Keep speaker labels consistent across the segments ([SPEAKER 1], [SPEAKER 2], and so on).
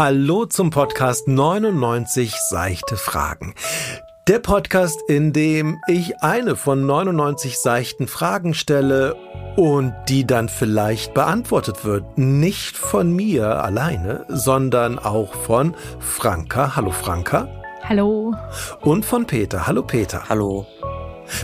[SPEAKER 1] Hallo zum Podcast 99 seichte Fragen. Der Podcast, in dem ich eine von 99 seichten Fragen stelle und die dann vielleicht beantwortet wird. Nicht von mir alleine, sondern auch von Franka. Hallo Franka.
[SPEAKER 2] Hallo.
[SPEAKER 1] Und von Peter. Hallo Peter.
[SPEAKER 3] Hallo.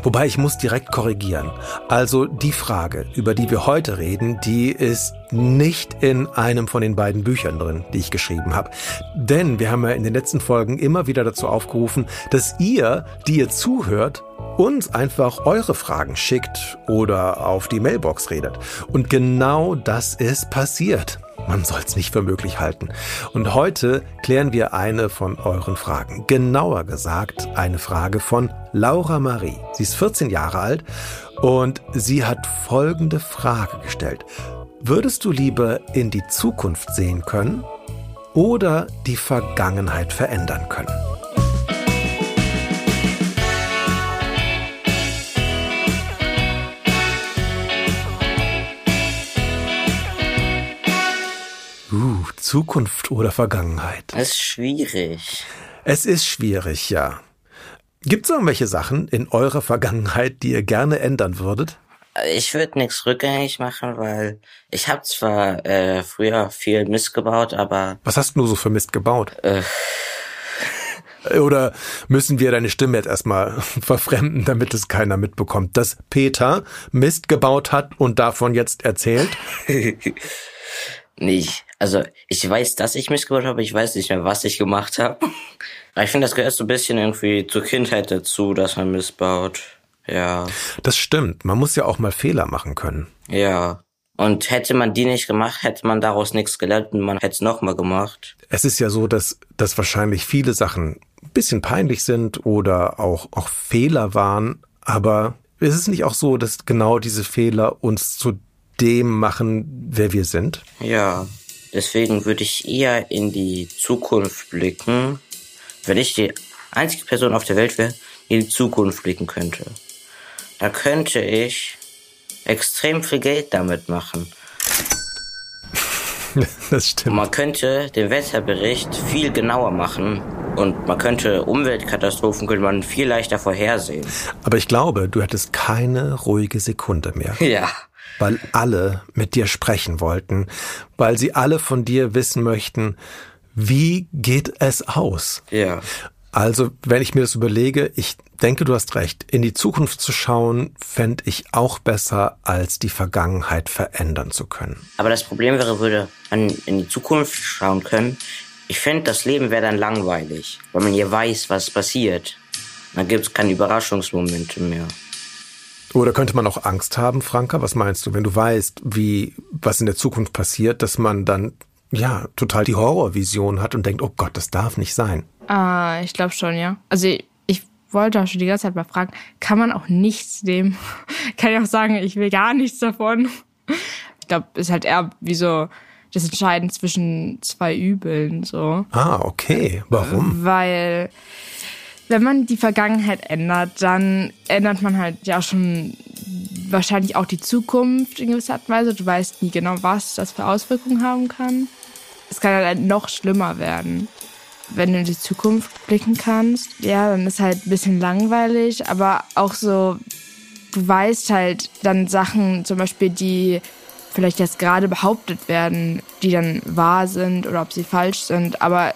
[SPEAKER 1] Wobei ich muss direkt korrigieren. Also die Frage, über die wir heute reden, die ist nicht in einem von den beiden Büchern drin, die ich geschrieben habe. Denn wir haben ja in den letzten Folgen immer wieder dazu aufgerufen, dass ihr, die ihr zuhört, uns einfach eure Fragen schickt oder auf die Mailbox redet. Und genau das ist passiert. Man soll es nicht für möglich halten. Und heute klären wir eine von euren Fragen. Genauer gesagt eine Frage von Laura Marie. Sie ist 14 Jahre alt und sie hat folgende Frage gestellt. Würdest du lieber in die Zukunft sehen können oder die Vergangenheit verändern können? Zukunft oder Vergangenheit?
[SPEAKER 3] Das ist schwierig.
[SPEAKER 1] Es ist schwierig, ja. Gibt es irgendwelche Sachen in eurer Vergangenheit, die ihr gerne ändern würdet?
[SPEAKER 3] Ich würde nichts rückgängig machen, weil ich habe zwar äh, früher viel Mist gebaut, aber...
[SPEAKER 1] Was hast du so für Mist gebaut?
[SPEAKER 3] Äh,
[SPEAKER 1] Oder müssen wir deine Stimme jetzt erstmal verfremden, damit es keiner mitbekommt, dass Peter Mist gebaut hat und davon jetzt erzählt?
[SPEAKER 3] nicht. Also ich weiß, dass ich Mist gebaut habe, ich weiß nicht mehr, was ich gemacht habe. Aber ich finde, das gehört so ein bisschen irgendwie zur Kindheit dazu, dass man Mist baut. Ja.
[SPEAKER 1] Das stimmt. Man muss ja auch mal Fehler machen können.
[SPEAKER 3] Ja. Und hätte man die nicht gemacht, hätte man daraus nichts gelernt und man hätte es nochmal gemacht.
[SPEAKER 1] Es ist ja so, dass, dass wahrscheinlich viele Sachen ein bisschen peinlich sind oder auch, auch Fehler waren, aber ist es nicht auch so, dass genau diese Fehler uns zu dem machen, wer wir sind?
[SPEAKER 3] Ja. Deswegen würde ich eher in die Zukunft blicken, wenn ich die einzige Person auf der Welt wäre, die in die Zukunft blicken könnte. Da könnte ich extrem viel Geld damit machen.
[SPEAKER 1] Das stimmt.
[SPEAKER 3] Man könnte den Wetterbericht viel genauer machen und man könnte Umweltkatastrophen könnte man viel leichter vorhersehen.
[SPEAKER 1] Aber ich glaube, du hättest keine ruhige Sekunde mehr.
[SPEAKER 3] Ja.
[SPEAKER 1] Weil alle mit dir sprechen wollten, weil sie alle von dir wissen möchten, wie geht es aus?
[SPEAKER 3] Ja.
[SPEAKER 1] Also, wenn ich mir das überlege, ich denke, du hast recht. In die Zukunft zu schauen, fände ich auch besser, als die Vergangenheit verändern zu können.
[SPEAKER 3] Aber das Problem wäre, würde man in die Zukunft schauen können. Ich fände, das Leben wäre dann langweilig, weil man hier weiß, was passiert. Dann gibt es keine Überraschungsmomente mehr.
[SPEAKER 1] Oder könnte man auch Angst haben, Franka? Was meinst du, wenn du weißt, wie, was in der Zukunft passiert, dass man dann, ja, total die Horrorvision hat und denkt, oh Gott, das darf nicht sein?
[SPEAKER 2] Ah, ich glaube schon, ja. Also ich, ich wollte auch schon die ganze Zeit mal fragen, kann man auch nichts nehmen? kann ich auch sagen, ich will gar nichts davon? Ich glaube, es ist halt eher wie so das Entscheiden zwischen zwei Übeln, so.
[SPEAKER 1] Ah, okay. Warum?
[SPEAKER 2] Weil wenn man die Vergangenheit ändert, dann ändert man halt ja schon wahrscheinlich auch die Zukunft in gewisser Art und Weise. Du weißt nie genau, was das für Auswirkungen haben kann. Es kann halt noch schlimmer werden. Wenn du in die Zukunft blicken kannst, ja, dann ist halt ein bisschen langweilig, aber auch so, du weißt halt dann Sachen, zum Beispiel, die vielleicht jetzt gerade behauptet werden, die dann wahr sind oder ob sie falsch sind, aber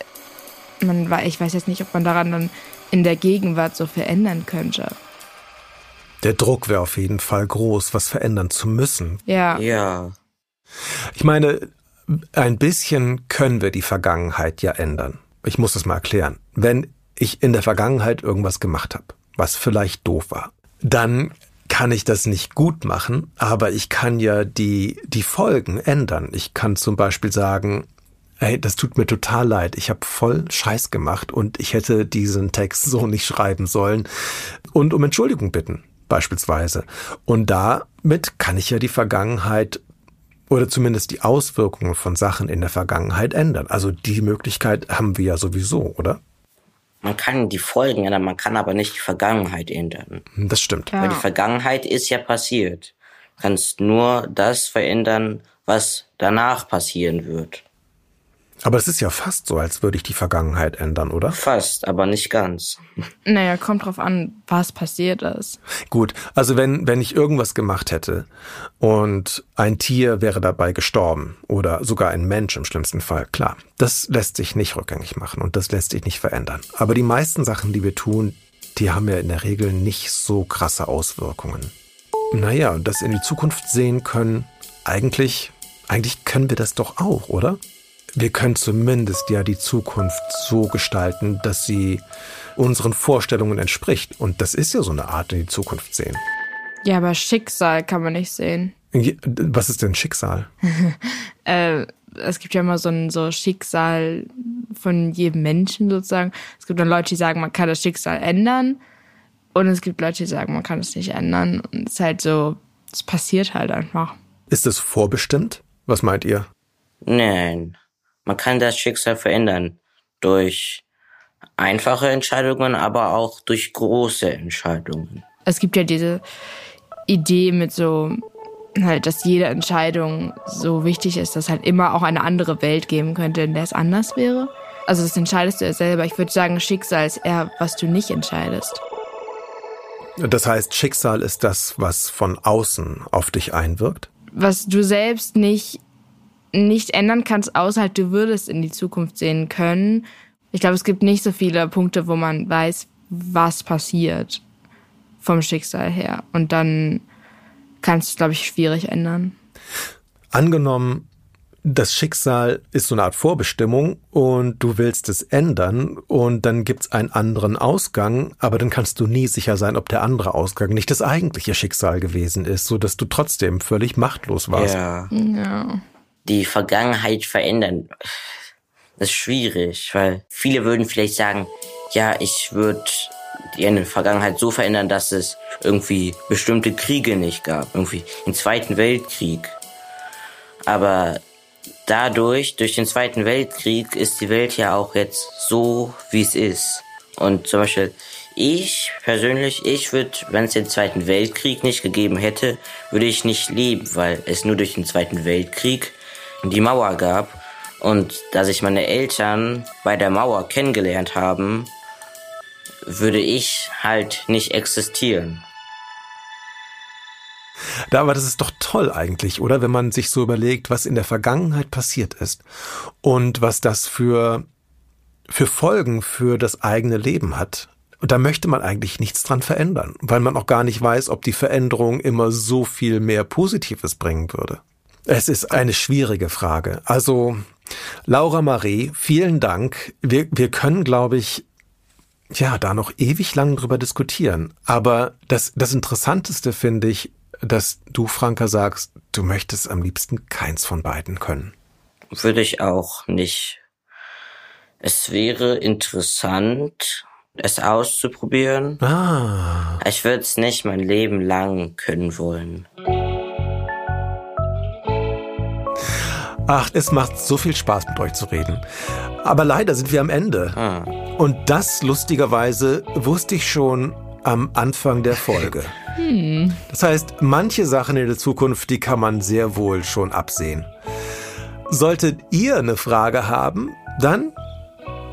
[SPEAKER 2] man, ich weiß jetzt nicht, ob man daran dann in der Gegenwart so verändern könnte.
[SPEAKER 1] Der Druck wäre auf jeden Fall groß, was verändern zu müssen.
[SPEAKER 2] Ja.
[SPEAKER 3] Ja.
[SPEAKER 1] Ich meine, ein bisschen können wir die Vergangenheit ja ändern. Ich muss das mal erklären. Wenn ich in der Vergangenheit irgendwas gemacht habe, was vielleicht doof war, dann kann ich das nicht gut machen, aber ich kann ja die, die Folgen ändern. Ich kann zum Beispiel sagen, hey, das tut mir total leid, ich habe voll Scheiß gemacht und ich hätte diesen Text so nicht schreiben sollen und um Entschuldigung bitten, beispielsweise. Und damit kann ich ja die Vergangenheit oder zumindest die Auswirkungen von Sachen in der Vergangenheit ändern. Also die Möglichkeit haben wir ja sowieso, oder?
[SPEAKER 3] Man kann die Folgen ändern, man kann aber nicht die Vergangenheit ändern.
[SPEAKER 1] Das stimmt.
[SPEAKER 2] Ja.
[SPEAKER 3] Weil die Vergangenheit ist ja passiert. Du kannst nur das verändern, was danach passieren wird.
[SPEAKER 1] Aber es ist ja fast so, als würde ich die Vergangenheit ändern, oder?
[SPEAKER 3] Fast, aber nicht ganz.
[SPEAKER 2] Naja, kommt drauf an, was passiert ist.
[SPEAKER 1] Gut, also wenn, wenn ich irgendwas gemacht hätte und ein Tier wäre dabei gestorben oder sogar ein Mensch im schlimmsten Fall, klar, das lässt sich nicht rückgängig machen und das lässt sich nicht verändern. Aber die meisten Sachen, die wir tun, die haben ja in der Regel nicht so krasse Auswirkungen. Naja, und das in die Zukunft sehen können, eigentlich, eigentlich können wir das doch auch, oder? Wir können zumindest ja die Zukunft so gestalten, dass sie unseren Vorstellungen entspricht. Und das ist ja so eine Art in die Zukunft sehen.
[SPEAKER 2] Ja, aber Schicksal kann man nicht sehen.
[SPEAKER 1] Was ist denn Schicksal?
[SPEAKER 2] äh, es gibt ja immer so ein so Schicksal von jedem Menschen sozusagen. Es gibt dann Leute, die sagen, man kann das Schicksal ändern. Und es gibt Leute, die sagen, man kann es nicht ändern. Und es ist halt so, es passiert halt einfach.
[SPEAKER 1] Ist es vorbestimmt? Was meint ihr?
[SPEAKER 3] Nein. Man kann das Schicksal verändern durch einfache Entscheidungen, aber auch durch große Entscheidungen.
[SPEAKER 2] Es gibt ja diese Idee mit so, halt, dass jede Entscheidung so wichtig ist, dass halt immer auch eine andere Welt geben könnte, in der es anders wäre. Also das entscheidest du ja selber. Ich würde sagen, Schicksal ist eher, was du nicht entscheidest.
[SPEAKER 1] Das heißt, Schicksal ist das, was von außen auf dich einwirkt?
[SPEAKER 2] Was du selbst nicht nicht ändern kannst, außer halt du würdest in die Zukunft sehen können. Ich glaube, es gibt nicht so viele Punkte, wo man weiß, was passiert vom Schicksal her. Und dann kannst du es, glaube ich, schwierig ändern.
[SPEAKER 1] Angenommen, das Schicksal ist so eine Art Vorbestimmung und du willst es ändern und dann gibt's einen anderen Ausgang, aber dann kannst du nie sicher sein, ob der andere Ausgang nicht das eigentliche Schicksal gewesen ist, so dass du trotzdem völlig machtlos warst.
[SPEAKER 3] Ja.
[SPEAKER 2] Ja
[SPEAKER 3] die Vergangenheit verändern. Das ist schwierig, weil viele würden vielleicht sagen, ja, ich würde die Vergangenheit so verändern, dass es irgendwie bestimmte Kriege nicht gab, irgendwie den Zweiten Weltkrieg. Aber dadurch, durch den Zweiten Weltkrieg, ist die Welt ja auch jetzt so, wie es ist. Und zum Beispiel, ich persönlich, ich würde, wenn es den Zweiten Weltkrieg nicht gegeben hätte, würde ich nicht leben, weil es nur durch den Zweiten Weltkrieg die Mauer gab und da sich meine Eltern bei der Mauer kennengelernt haben, würde ich halt nicht existieren.
[SPEAKER 1] Da, aber das ist doch toll eigentlich, oder? Wenn man sich so überlegt, was in der Vergangenheit passiert ist und was das für, für Folgen für das eigene Leben hat. Und da möchte man eigentlich nichts dran verändern, weil man auch gar nicht weiß, ob die Veränderung immer so viel mehr Positives bringen würde. Es ist eine schwierige Frage. Also, Laura Marie, vielen Dank. Wir, wir können, glaube ich, ja, da noch ewig lang drüber diskutieren. Aber das, das Interessanteste finde ich, dass du, Franka, sagst, du möchtest am liebsten keins von beiden können.
[SPEAKER 3] Würde ich auch nicht. Es wäre interessant, es auszuprobieren.
[SPEAKER 1] Ah.
[SPEAKER 3] Ich würde es nicht mein Leben lang können wollen.
[SPEAKER 1] Ach, es macht so viel Spaß mit euch zu reden. Aber leider sind wir am Ende.
[SPEAKER 3] Ah.
[SPEAKER 1] Und das lustigerweise wusste ich schon am Anfang der Folge.
[SPEAKER 2] Hm.
[SPEAKER 1] Das heißt, manche Sachen in der Zukunft, die kann man sehr wohl schon absehen. Solltet ihr eine Frage haben, dann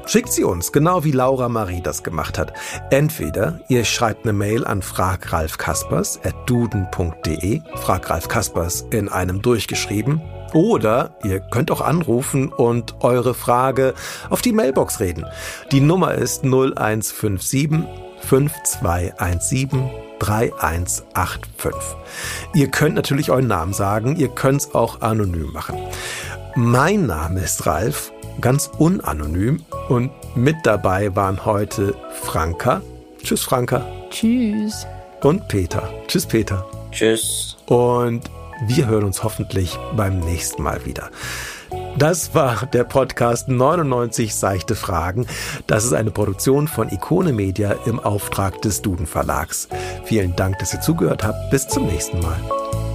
[SPEAKER 1] schickt sie uns, genau wie Laura Marie das gemacht hat. Entweder ihr schreibt eine Mail an fragralfkaspers.duden.de, frag Ralf Kaspers in einem durchgeschrieben, oder ihr könnt auch anrufen und eure Frage auf die Mailbox reden. Die Nummer ist 0157 5217 3185. Ihr könnt natürlich euren Namen sagen, ihr könnt es auch anonym machen. Mein Name ist Ralf, ganz unanonym und mit dabei waren heute Franka. Tschüss Franka.
[SPEAKER 2] Tschüss.
[SPEAKER 1] Und Peter. Tschüss Peter.
[SPEAKER 3] Tschüss.
[SPEAKER 1] Und wir hören uns hoffentlich beim nächsten Mal wieder. Das war der Podcast 99 seichte Fragen. Das ist eine Produktion von Ikone Media im Auftrag des Duden Verlags. Vielen Dank, dass ihr zugehört habt. Bis zum nächsten Mal.